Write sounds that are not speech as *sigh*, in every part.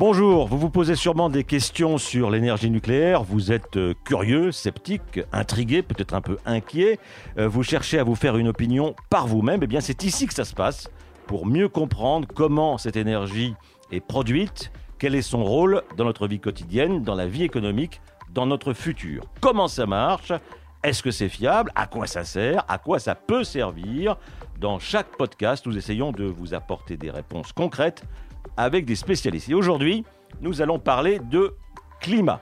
Bonjour, vous vous posez sûrement des questions sur l'énergie nucléaire, vous êtes euh, curieux, sceptique, intrigué, peut-être un peu inquiet, euh, vous cherchez à vous faire une opinion par vous-même, et eh bien c'est ici que ça se passe, pour mieux comprendre comment cette énergie est produite, quel est son rôle dans notre vie quotidienne, dans la vie économique, dans notre futur. Comment ça marche? Est-ce que c'est fiable? À quoi ça sert? À quoi ça peut servir? Dans chaque podcast, nous essayons de vous apporter des réponses concrètes avec des spécialistes. Et aujourd'hui, nous allons parler de climat.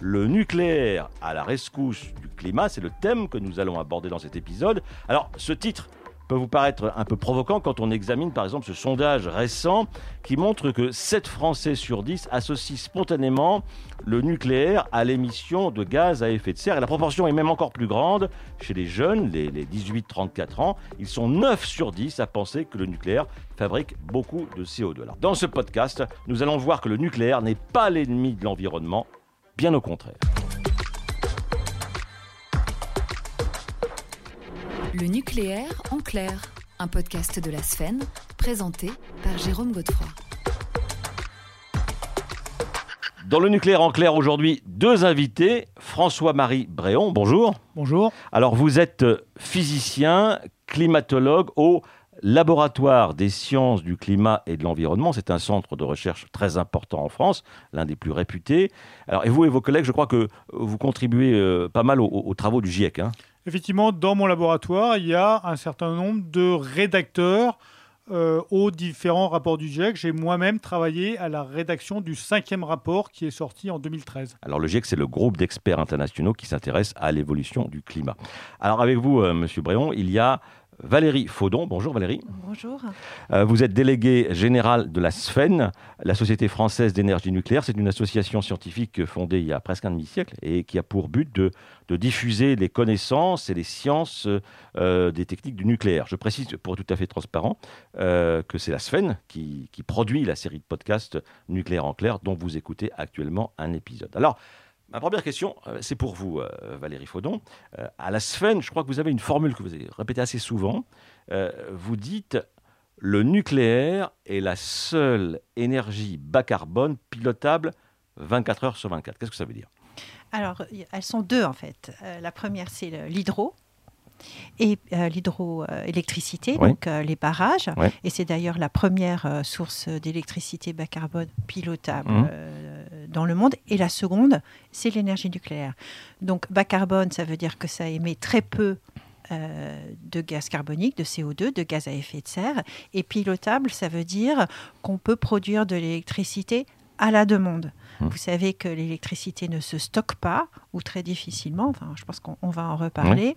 Le nucléaire à la rescousse du climat, c'est le thème que nous allons aborder dans cet épisode. Alors, ce titre peut vous paraître un peu provoquant quand on examine par exemple ce sondage récent qui montre que 7 Français sur 10 associent spontanément le nucléaire à l'émission de gaz à effet de serre. Et la proportion est même encore plus grande chez les jeunes, les, 18-34 ans. Ils sont 9 sur 10 à penser que le nucléaire fabrique beaucoup de CO2. Alors, dans ce podcast, nous allons voir que le nucléaire n'est pas l'ennemi de l'environnement, bien au contraire. Le nucléaire en clair, un podcast de la Sphène, présenté par Jérôme Godefroy. Dans le nucléaire en clair aujourd'hui, deux invités. François-Marie Bréon, bonjour. Bonjour. Alors vous êtes physicien, climatologue au Laboratoire des sciences du climat et de l'environnement, c'est un centre de recherche très important en France, l'un des plus réputés. Alors, et vous et vos collègues, je crois que vous contribuez euh, pas mal aux, travaux du GIEC. Hein. Effectivement, dans mon laboratoire, il y a un certain nombre de rédacteurs euh, aux différents rapports du GIEC. J'ai moi-même travaillé à la rédaction du cinquième rapport qui est sorti en 2013. Alors le GIEC, c'est le groupe d'experts internationaux qui s'intéresse à l'évolution du climat. Alors avec vous. Euh, Monsieur Bréon, il y a Valérie Faudon. Bonjour Valérie. Bonjour. Euh, vous êtes déléguée générale de la SFEN, la Société française d'énergie nucléaire. C'est une association scientifique fondée il y a presque un demi-siècle et qui a pour but de, diffuser les connaissances et les sciences euh, des techniques du nucléaire. Je précise, pour être tout à fait transparent, euh, que c'est la SFEN qui, qui produit la série de podcasts Nucléaire en clair dont vous écoutez actuellement un épisode. Alors, Ma première question, euh, c'est pour vous, euh, Valérie Faudon. Euh, à la Sphène, je crois que vous avez une formule que vous avez répétée assez souvent. vous dites le nucléaire est la seule énergie bas carbone pilotable 24 heures sur 24. Qu'est-ce que ça veut dire? Alors, elles sont deux en fait. la première, c'est l'hydro, et l'hydroélectricité, donc les barrages. Et c'est d'ailleurs la première source d'électricité bas carbone pilotable mmh dans le monde. Et la seconde, c'est l'énergie nucléaire. Donc bas carbone, ça veut dire que ça émet très peu euh, de gaz carbonique, de CO2, de gaz à effet de serre. Et pilotable, ça veut dire qu'on peut produire de l'électricité à la demande. Vous savez que l'électricité ne se stocke pas ou très difficilement. Enfin, je pense qu'on va en reparler.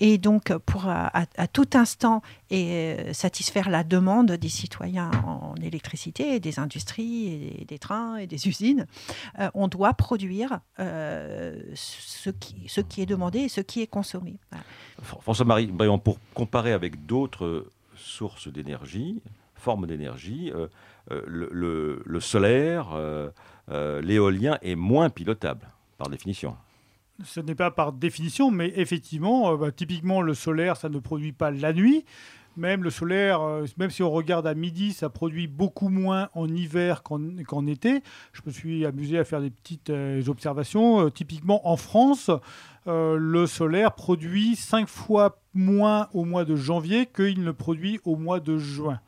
Et donc, pour à, tout instant et euh, satisfaire la demande des citoyens en électricité, des industries, et des trains et des *laughs* usines, euh, on doit produire euh, ce, qui, ce qui est demandé et ce qui est consommé. François-Marie, pour comparer avec d'autres sources d'énergie, formes d'énergie, le, le, solaire, l'éolien est moins pilotable, par définition. Ce n'est pas par définition, mais effectivement, euh, bah, typiquement le solaire, ça ne produit pas la nuit. Même le solaire, euh, même si on regarde à midi, ça produit beaucoup moins en hiver qu'en été. Je me suis amusé à faire des petites observations. typiquement en France, le solaire produit cinq fois moins au mois de janvier qu'il ne produit au mois de juin.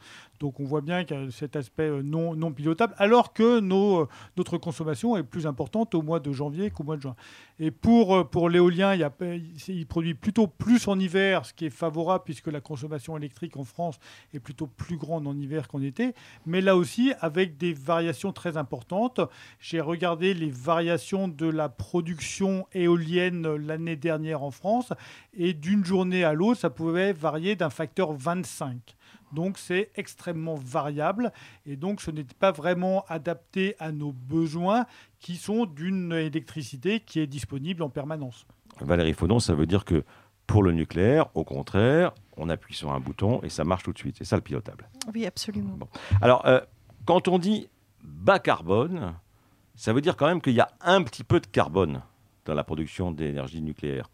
Donc on voit bien qu'il cet aspect euh, non, pilotable, alors que euh, notre consommation est plus importante au mois de janvier qu'au mois de juin. Et pour, euh, l'éolien, il, il, produit plutôt plus en hiver, ce qui est favorable puisque la consommation électrique en France est plutôt plus grande en hiver qu'en été. Mais là aussi, avec des variations très importantes. J'ai regardé les variations de la production éolienne l'année dernière en France. Et d'une journée à l'autre, ça pouvait varier d'un facteur 25. Donc c'est extrêmement variable et donc ce n'est pas vraiment adapté à nos besoins qui sont d'une électricité qui est disponible en permanence. Valérie Faudon, ça veut dire que pour le nucléaire, au contraire, on appuie sur un bouton et ça marche tout de suite. C'est ça le pilotable. Oui, absolument. Alors, euh, quand on dit bas carbone, ça veut dire quand même qu'il y a un petit peu de carbone dans la production d'énergie nucléaire.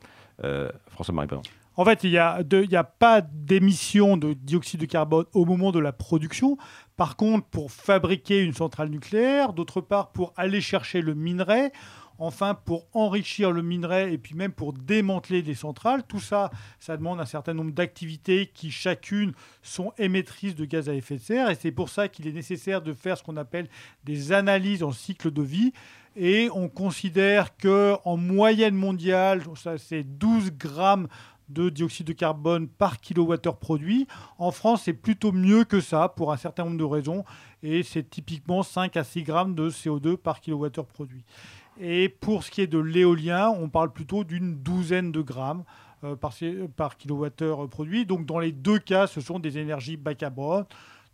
Euh, François-Marie En fait, il n'y a, pas d'émission de dioxyde de carbone au moment de la production. Par contre, pour fabriquer une centrale nucléaire, d'autre part, pour aller chercher le minerai, enfin pour enrichir le minerai et puis même pour démanteler des centrales. Tout ça, ça demande un certain nombre d'activités qui chacune sont émettrices de gaz à effet de serre et c'est pour ça qu'il est nécessaire de faire ce qu'on appelle des analyses en cycle de vie. Et on considère que en moyenne mondiale, c'est 12 grammes de dioxyde de carbone par kilowattheure produit. En France, c'est plutôt mieux que ça pour un certain nombre de raisons. Et c'est typiquement 5 à 6 grammes de CO2 par kilowattheure produit. Et pour ce qui est de l'éolien, on parle plutôt d'une douzaine de grammes euh, par, par kilowattheure produit. Donc dans les deux cas, ce sont des énergies bas carbone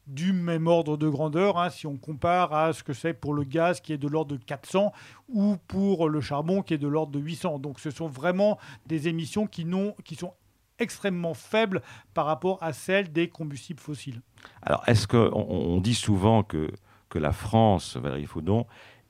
du même ordre de grandeur, hein, si on compare à ce que c'est pour le gaz qui est de l'ordre de 400 ou pour le charbon qui est de l'ordre de 800. Donc ce sont vraiment des émissions qui, qui sont extrêmement faibles par rapport à celles des combustibles fossiles. Alors est-ce qu'on on dit souvent que, que la France, Valérie Faudon,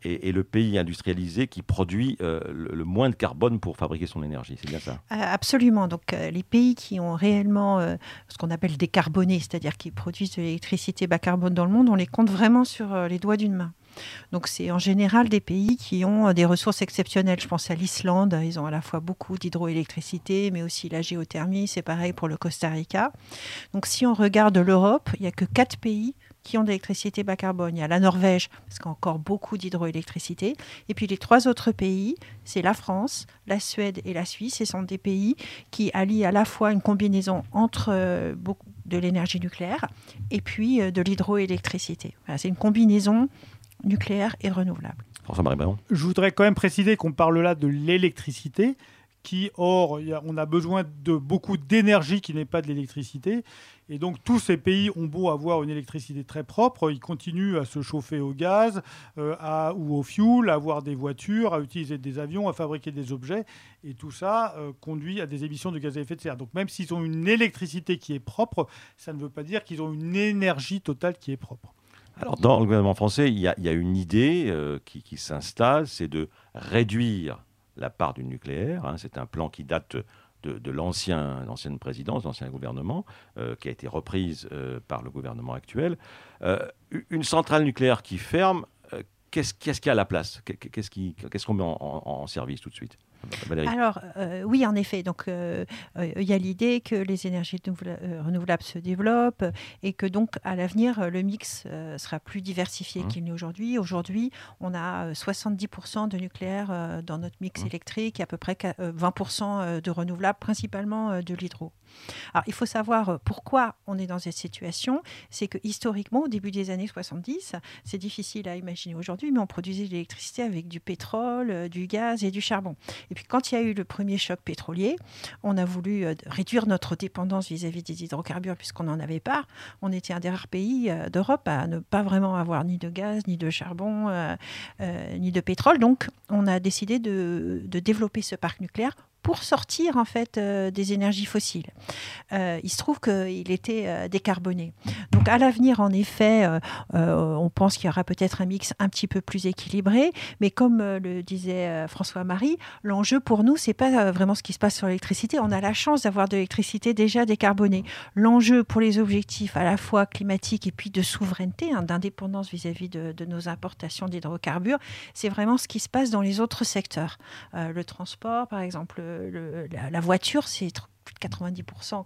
et, le pays industrialisé qui produit euh, le, moins de carbone pour fabriquer son énergie. C'est bien ça? Euh, Absolument. Donc euh, les pays qui ont réellement ce qu'on appelle décarboné, c'est-à-dire qui produisent de l'électricité bas carbone dans le monde, on les compte vraiment sur les doigts d'une main. Donc c'est en général des pays qui ont des ressources exceptionnelles. Je pense à l'Islande, ils ont à la fois beaucoup d'hydroélectricité, mais aussi la géothermie, c'est pareil pour le Costa Rica. Donc si on regarde l'Europe, il n'y a que quatre pays qui ont de l'électricité bas carbone. Il y a la Norvège, parce qu'il y a encore beaucoup d'hydroélectricité. Et puis les trois autres pays, c'est la France, la Suède et la Suisse. Ce sont des pays qui allient à la fois une combinaison entre euh, de l'énergie nucléaire et puis euh, de l'hydroélectricité. c'est une combinaison nucléaire et renouvelable. François-Marie Je voudrais quand même préciser qu'on parle là de l'électricité or, on a besoin de beaucoup d'énergie qui n'est pas de l'électricité. Et donc tous ces pays ont beau avoir une électricité très propre, ils continuent à se chauffer au gaz euh, ou au fuel, à avoir des voitures, à utiliser des avions, à fabriquer des objets. Et tout ça euh, conduit à des émissions de gaz à effet de serre. Donc même s'ils ont une électricité qui est propre, ça ne veut pas dire qu'ils ont une énergie totale qui est propre. Alors dans le gouvernement français, il y a, une idée euh, qui, s'installe, c'est de réduire la part du nucléaire. Hein. c'est un plan qui date de, l'ancienne présidence, l'ancien gouvernement, euh, qui a été reprise euh, par le gouvernement actuel. Euh, une centrale nucléaire qui ferme, qu'est-ce qu'il y a à la place? Qu'est-ce qu'on met en service tout de suite? Alors, euh, oui, en effet. Donc, euh, euh, il y a l'idée que les énergies renouvelables se développent et que donc, à l'avenir, le mix sera plus diversifié mmh. qu'il n'est aujourd'hui. Aujourd'hui, on a 70% de nucléaire dans notre mix mmh. électrique et à peu près 20% de renouvelables, principalement de l'hydro. Alors, il faut savoir pourquoi on est dans cette situation. C'est que historiquement, au début des années 70, c'est difficile à imaginer aujourd'hui, mais on produisait de l'électricité avec du pétrole, du gaz et du charbon. Et puis quand il y a eu le premier choc pétrolier, on a voulu euh, réduire notre dépendance vis-à-vis des hydrocarbures puisqu'on n'en avait pas. On était un des rares pays euh, d'Europe à ne pas vraiment avoir ni de gaz, ni de charbon, euh, ni de pétrole. Donc on a décidé de développer ce parc nucléaire pour sortir en fait euh, des énergies fossiles. Euh, il se trouve qu'il était euh, décarboné. Donc à l'avenir, en effet, on pense qu'il y aura peut-être un mix un petit peu plus équilibré, mais comme le disait François-Marie, l'enjeu pour nous, c'est pas vraiment ce qui se passe sur l'électricité. On a la chance d'avoir de l'électricité déjà décarbonée. L'enjeu pour les objectifs à la fois climatiques et puis de souveraineté, hein, d'indépendance vis-à-vis de, de, nos importations d'hydrocarbures, c'est vraiment ce qui se passe dans les autres secteurs. le transport, par exemple, la, voiture, c'est plus de 90%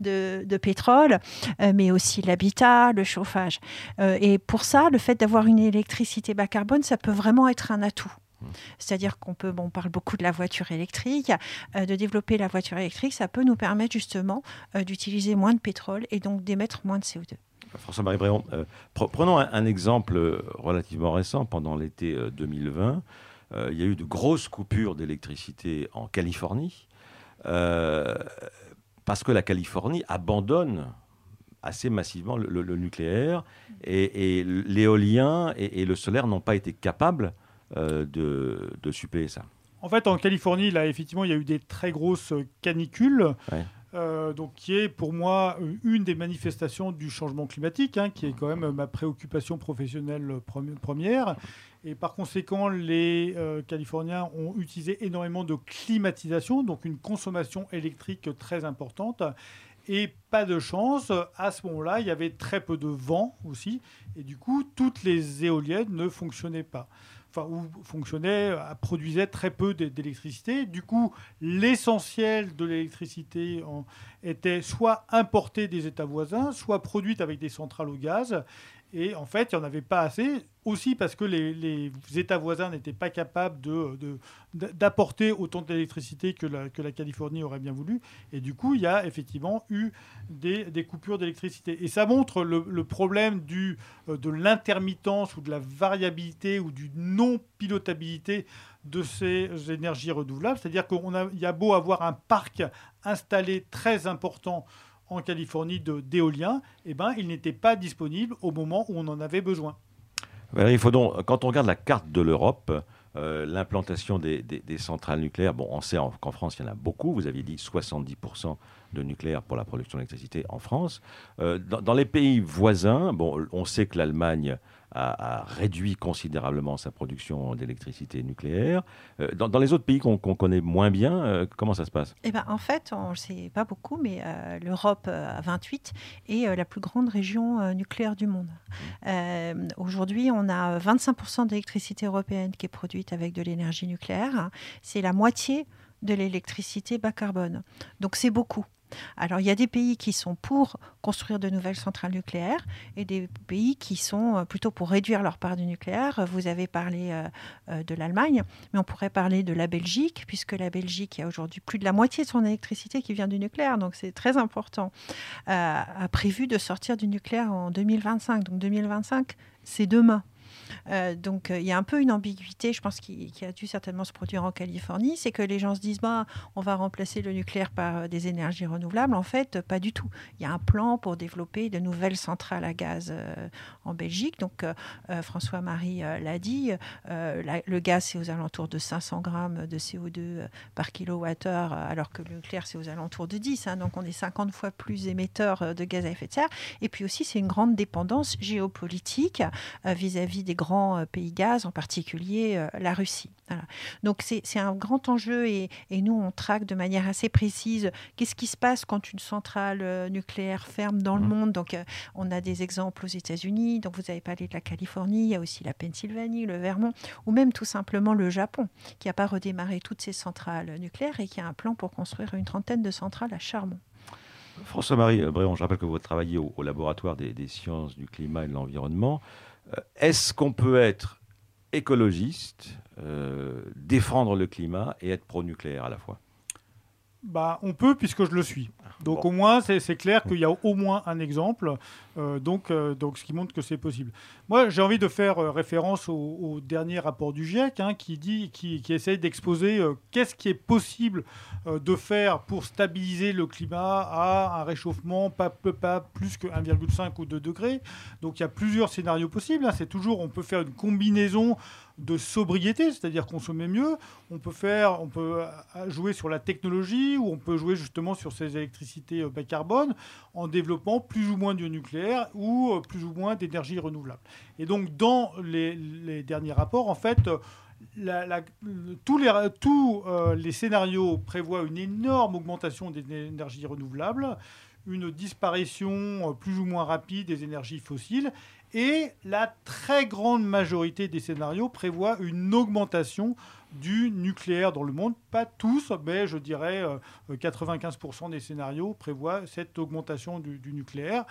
de, de, pétrole, euh, mais aussi l'habitat, le chauffage. Euh, et pour ça, le fait d'avoir une électricité bas carbone, ça peut vraiment être un atout. Mmh. C'est-à-dire qu'on peut, bon, on parle beaucoup de la voiture électrique, euh, de développer la voiture électrique, ça peut nous permettre justement d'utiliser moins de pétrole et donc d'émettre moins de CO2. François-Marie Bréon, prenons un, exemple relativement récent, pendant l'été 2020. Euh, il y a eu de grosses coupures d'électricité en Californie, euh, parce que la Californie abandonne assez massivement le, nucléaire et, l'éolien et, le solaire n'ont pas été capables euh, de, de suppléer ça. En fait, en Californie, là, effectivement, il y a eu des très grosses canicules. Donc, qui est pour moi une des manifestations du changement climatique, hein, qui est quand même ma préoccupation professionnelle première. Et par conséquent, les Californiens ont utilisé énormément de climatisation, donc une consommation électrique très importante. Et pas de chance, à ce moment-là, il y avait très peu de vent aussi, et du coup, toutes les éoliennes ne fonctionnaient pas. Enfin, ou fonctionnaient, euh, produisaient très peu d'électricité. Du coup, l'essentiel de l'électricité était soit importée des États voisins, soit produite avec des centrales au gaz. Et en fait, il n'y en avait pas assez, aussi parce que les, États voisins n'étaient pas capables d'apporter autant d'électricité que la, Californie aurait bien voulu. Et du coup, il y a effectivement eu des, coupures d'électricité. Et ça montre le, problème euh, de l'intermittence ou de la variabilité ou du non-pilotabilité de ces énergies renouvelables. C'est-à-dire qu'il y a beau avoir un parc installé très important en Californie d'éolien, eh ben, il n'était pas disponible au moment où on en avait besoin. faut donc, quand on regarde la carte de l'Europe, euh, l'implantation des, centrales nucléaires, bon, on sait qu'en France, il y en a beaucoup. Vous aviez dit 70% de nucléaire pour la production d'électricité en France. Euh, dans, dans, les pays voisins, bon, on sait que l'Allemagne a, réduit considérablement sa production d'électricité nucléaire. Euh, dans, les autres pays qu'on connaît moins bien, euh, comment ça se passe? Eh ben, En fait, on ne sait pas beaucoup, mais euh, l'Europe à 28 est la plus grande région nucléaire du monde. Mmh. Aujourd'hui, on a 25% d'électricité européenne qui est produite avec de l'énergie nucléaire. C'est la moitié de l'électricité bas carbone. Donc c'est beaucoup. Alors il y a des pays qui sont pour construire de nouvelles centrales nucléaires et des pays qui sont euh, plutôt pour réduire leur part du nucléaire. Vous avez parlé euh, euh, de l'Allemagne, mais on pourrait parler de la Belgique, puisque la Belgique a aujourd'hui plus de la moitié de son électricité qui vient du nucléaire, donc c'est très important. a prévu de sortir du nucléaire en 2025. Donc 2025, c'est demain. Euh, donc euh, il y a un peu une ambiguïté, je pense, qui, a dû certainement se produire en Californie, c'est que les gens se disent bah, on va remplacer le nucléaire par euh, des énergies renouvelables. En fait, pas du tout. Il y a un plan pour développer de nouvelles centrales à gaz en Belgique. Donc François-Marie l'a dit, le gaz c'est aux alentours de 500 grammes de CO2 par kilowattheure, alors que le nucléaire c'est aux alentours de 10. Hein. donc on est 50 fois plus émetteur de gaz à effet de serre. Et puis aussi c'est une grande dépendance géopolitique vis-à-vis des grands euh, pays gaz, en particulier euh, la Russie. Donc c'est un grand enjeu et, nous, on traque de manière assez précise qu'est-ce qui se passe quand une centrale euh, nucléaire ferme dans le mmh. monde. Donc on a des exemples aux États-Unis, donc vous avez parlé de la Californie, il y a aussi la Pennsylvanie, le Vermont, ou même tout simplement le Japon, qui n'a pas redémarré toutes ses centrales nucléaires et qui a un plan pour construire une trentaine de centrales à charbon. François-Marie Bréon, je rappelle que vous travaillez au, laboratoire des, sciences du climat et de l'environnement. Euh, est-ce qu'on peut être écologiste, euh, défendre le climat et être pro-nucléaire à la fois? Bah, on peut puisque je le suis. Donc au moins, c'est clair qu'il y a au moins un exemple, euh, donc, euh, donc ce qui montre que c'est possible. Moi, j'ai envie de faire euh, référence au, dernier rapport du GIEC hein, qui, dit, qui, qui essaye d'exposer qu'est-ce qui est possible de faire pour stabiliser le climat à un réchauffement pas, pas plus que 1,5 ou 2 degrés. Donc il y a plusieurs scénarios possibles. Hein. C'est toujours, on peut faire une combinaison de sobriété, c'est-à-dire consommer mieux. On peut faire, on peut jouer sur la technologie ou on peut jouer justement sur ces électricités euh, bas carbone en développant plus ou moins du nucléaire ou euh, plus ou moins d'énergie renouvelable. Et donc dans les, derniers rapports, en fait, tous, euh, les scénarios prévoient une énorme augmentation des énergies renouvelables, une disparition plus ou moins rapide des énergies fossiles et la très grande majorité des scénarios prévoient une augmentation du nucléaire dans le monde. Pas tous, mais je dirais 95% euh, des scénarios prévoient cette augmentation du, nucléaire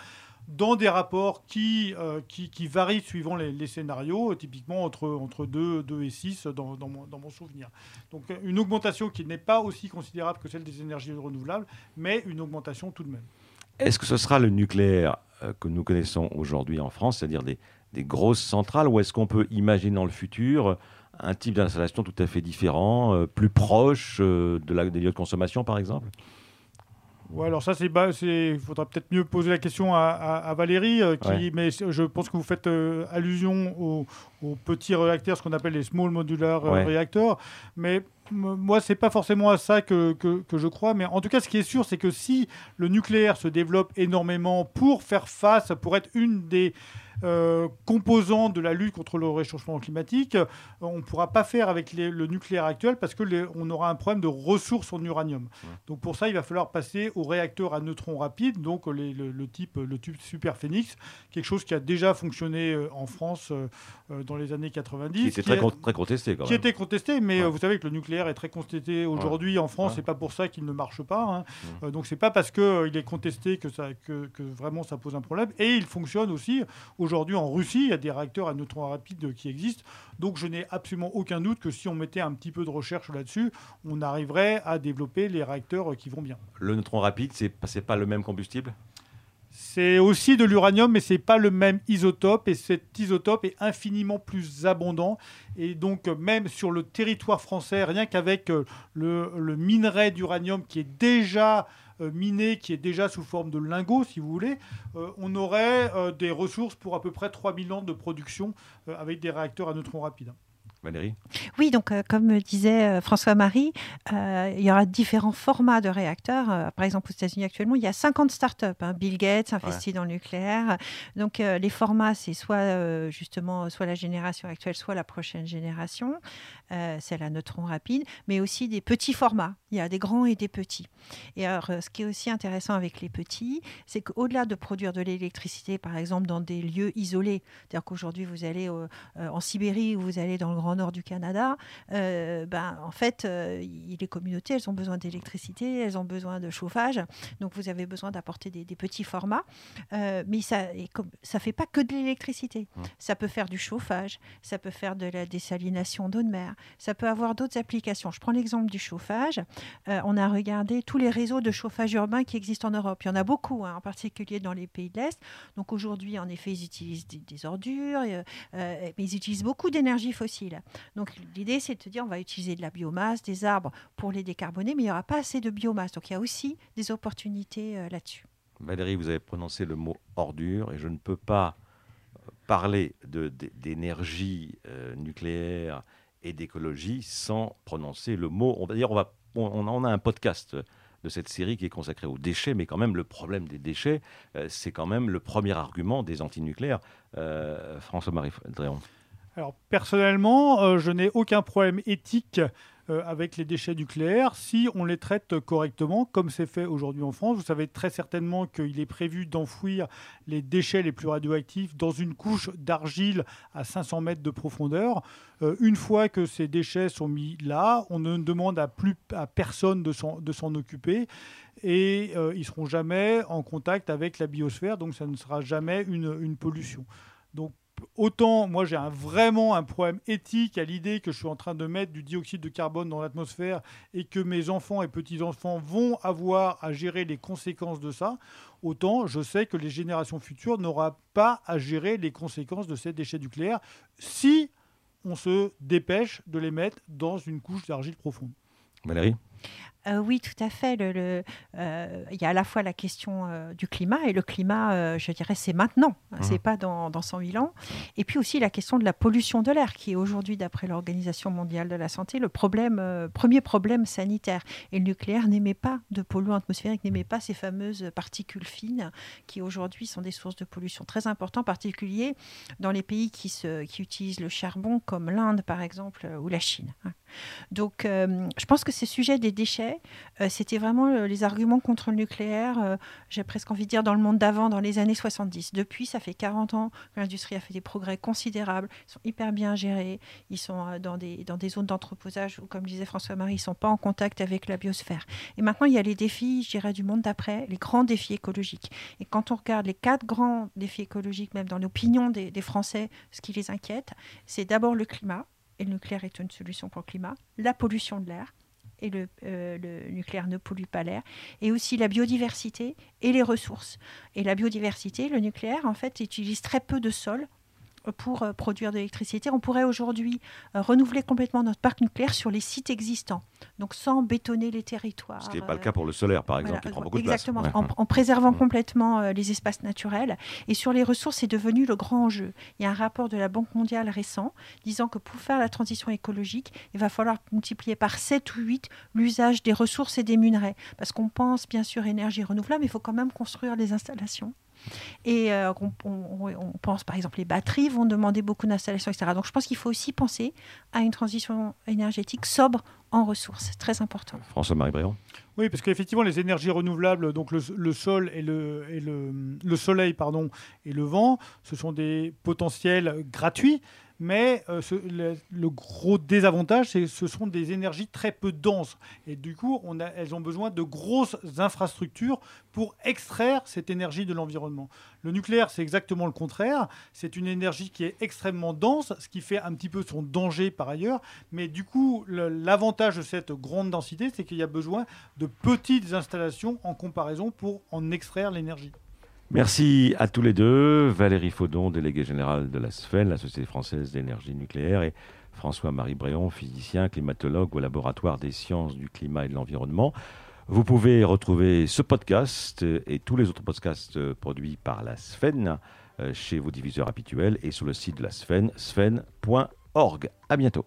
dans des rapports qui, euh, qui, varient suivant les, scénarios, typiquement entre, entre 2, 2 et 6 dans, dans, mon, souvenir. Donc une augmentation qui n'est pas aussi considérable que celle des énergies renouvelables, mais une augmentation tout de même. Est-ce que ce sera le nucléaire euh, que nous connaissons aujourd'hui en France, c'est-à-dire des, grosses centrales, ou est-ce qu'on peut imaginer dans le futur un type d'installation tout à fait différent, euh, plus proche de la, des lieux de consommation, par exemple? Ouais, alors ça, c'est, il faudra peut-être mieux poser la question à, Valérie, qui, mais je pense que vous faites allusion aux, petits réacteurs, ce qu'on appelle les small modular réacteurs. Mais moi, c'est pas forcément à ça que, que, que, je crois, mais en tout cas, ce qui est sûr, c'est que si le nucléaire se développe énormément pour faire face, pour être une des euh, composant de la lutte contre le réchauffement climatique, euh, on ne pourra pas faire avec le nucléaire actuel parce qu'on aura un problème de ressources en uranium. Donc pour ça, il va falloir passer aux réacteurs à neutrons rapides, donc le, type, le type Super Phoenix, quelque chose qui a déjà fonctionné euh, en France dans les années 90. Qui était très, très, contesté quand même. Qui était contesté, mais vous savez que le nucléaire est très contesté aujourd'hui en France, c'est pas pour ça qu'il ne marche pas. Hein. donc c'est pas parce qu'il est contesté que, ça, que, que, vraiment ça pose un problème. Et il fonctionne aussi aujourd'hui en Russie, il y a des réacteurs à neutrons rapides qui existent. Donc, je n'ai absolument aucun doute que si on mettait un petit peu de recherche là-dessus, on arriverait à développer les réacteurs qui vont bien. Le neutron rapide, c'est pas le même combustible? C'est aussi de l'uranium, mais c'est pas le même isotope. Et cet isotope est infiniment plus abondant. Et donc, même sur le territoire français, rien qu'avec euh, le, minerai d'uranium qui est déjà euh, miné qui est déjà sous forme de lingots, si vous voulez, euh, on aurait des ressources pour à peu près 3000 ans de production avec des réacteurs à neutrons rapides. Valérie Oui, donc comme disait François-Marie, il y aura différents formats de réacteurs. par exemple, aux États-Unis actuellement, il y a 50 startups. Hein. Bill Gates investit dans le nucléaire. Donc les formats, c'est soit justement soit la génération actuelle, soit la prochaine génération. C'est la neutron rapide, mais aussi des petits formats. Il y a des grands et des petits. Et alors, ce qui est aussi intéressant avec les petits, c'est qu'au-delà de produire de l'électricité, par exemple, dans des lieux isolés, c'est-à-dire qu'aujourd'hui, vous allez euh, en Sibérie ou vous allez dans le Grand Nord du Canada, euh, ben, en fait, euh, les communautés, elles ont besoin d'électricité, elles ont besoin de chauffage. Donc, vous avez besoin d'apporter des, petits formats. mais ça ne fait pas que de l'électricité. Mmh. Ça peut faire du chauffage, ça peut faire de la désalination d'eau de mer, ça peut avoir d'autres applications. Je prends l'exemple du chauffage. Euh, on a regardé tous les réseaux de chauffage urbain qui existent en Europe. Il y en a beaucoup, hein, en particulier dans les pays de l'Est. Donc aujourd'hui, en effet, ils utilisent des, ordures, euh, euh, mais ils utilisent beaucoup d'énergie fossile. Donc l'idée, c'est de dire, on va utiliser de la biomasse, des arbres pour les décarboner, mais il n'y aura pas assez de biomasse. Donc il y a aussi des opportunités là-dessus. Valérie, vous avez prononcé le mot ordure et je ne peux pas parler d'énergie nucléaire et d'écologie sans prononcer le mot. On va on on, a un podcast de cette série qui est consacré aux déchets, mais quand même le problème des déchets, euh, c'est quand même le premier argument des antinucléaires. Euh, François-Marie Dréon. Alors personnellement, euh, je n'ai aucun problème éthique euh, avec les déchets nucléaires si on les traite correctement, comme c'est fait aujourd'hui en France. Vous savez très certainement qu'il est prévu d'enfouir les déchets les plus radioactifs dans une couche d'argile à 500 mètres de profondeur. Euh, une fois que ces déchets sont mis là, on ne demande à plus à personne de s'en occuper et ils ne seront jamais en contact avec la biosphère, donc ça ne sera jamais une, une pollution. Donc autant moi j'ai vraiment un problème éthique à l'idée que je suis en train de mettre du dioxyde de carbone dans l'atmosphère et que mes enfants et petits-enfants vont avoir à gérer les conséquences de ça, autant je sais que les générations futures n'auront pas à gérer les conséquences de ces déchets nucléaires si on se dépêche de les mettre dans une couche d'argile profonde. Valérie? Euh, oui, tout à fait. Le, euh, il y a à la fois la question euh, du climat, et le climat, je dirais, c'est maintenant, Ce n'est c'est pas dans, dans 100 000 ans. Et puis aussi la question de la pollution de l'air, qui est aujourd'hui, d'après l'Organisation mondiale de la santé, le problème, premier problème sanitaire. Et le nucléaire n'émet pas de polluants atmosphériques, n'émet pas ces fameuses particules fines, qui aujourd'hui sont des sources de pollution très importantes, en particulier dans les pays qui, se, qui utilisent le charbon, comme l'Inde, par exemple, ou la Chine. Hein. Donc, je pense que ces sujets des déchets, euh, c'était vraiment euh, les arguments contre le nucléaire, euh, j'ai presque envie de dire, dans le monde d'avant, dans les années 70. Depuis, ça fait 40 ans que l'industrie a fait des progrès considérables. Ils sont hyper bien gérés. Ils sont dans des, dans des zones d'entreposage où, comme disait François-Marie, ils ne sont pas en contact avec la biosphère. Et maintenant, il y a les défis, je dirais, du monde d'après, les grands défis écologiques. Et quand on regarde les quatre grands défis écologiques, même dans l'opinion des, des Français, ce qui les inquiète, c'est d'abord le climat, et le nucléaire est une solution pour le climat, la pollution de l'air, et euh, le, nucléaire ne pollue pas l'air, et aussi la biodiversité et les ressources. Et la biodiversité, le nucléaire, en fait, utilise très peu de sol pour euh, produire de l'électricité. On pourrait aujourd'hui euh, renouveler complètement notre parc nucléaire sur les sites existants, donc sans bétonner les territoires. Ce qui n'est pas le cas pour le solaire, par exemple, qui prend beaucoup de place. Exactement, en, préservant complètement les espaces naturels. Et sur les ressources, c'est devenu le grand enjeu. Il y a un rapport de la Banque mondiale récent disant que pour faire la transition écologique, il va falloir multiplier par 7 ou 8 l'usage des ressources et des minerais. Parce qu'on pense bien sûr énergie renouvelable, mais il faut quand même construire les installations. Et euh, on, pense par exemple les batteries vont demander beaucoup d'installations, etc. Donc je pense qu'il faut aussi penser à une transition énergétique sobre en ressources. C'est très important. François-Marie Bréant Oui, parce qu'effectivement, les énergies renouvelables, donc le, sol et, le, et le, le, soleil pardon, et le vent, ce sont des potentiels gratuits. Mais euh, le, gros désavantage, c'est que ce sont des énergies très peu denses. Et du coup, elles ont besoin de grosses infrastructures pour extraire cette énergie de l'environnement. Le nucléaire, c'est exactement le contraire. C'est une énergie qui est extrêmement dense, ce qui fait un petit peu son danger par ailleurs. Mais du coup, l'avantage de cette grande densité, c'est qu'il y a besoin de petites installations en comparaison pour en extraire l'énergie. Merci à tous les deux. Valérie Faudon, déléguée générale de la SFEN, la Société française d'énergie nucléaire, et François-Marie Bréon, physicien, climatologue au laboratoire des sciences du climat et de l'environnement. Vous pouvez retrouver ce podcast et tous les autres podcasts produits par la SFEN euh, chez vos diffuseurs habituels et sur le site de la SFEN, sfen.org. À bientôt.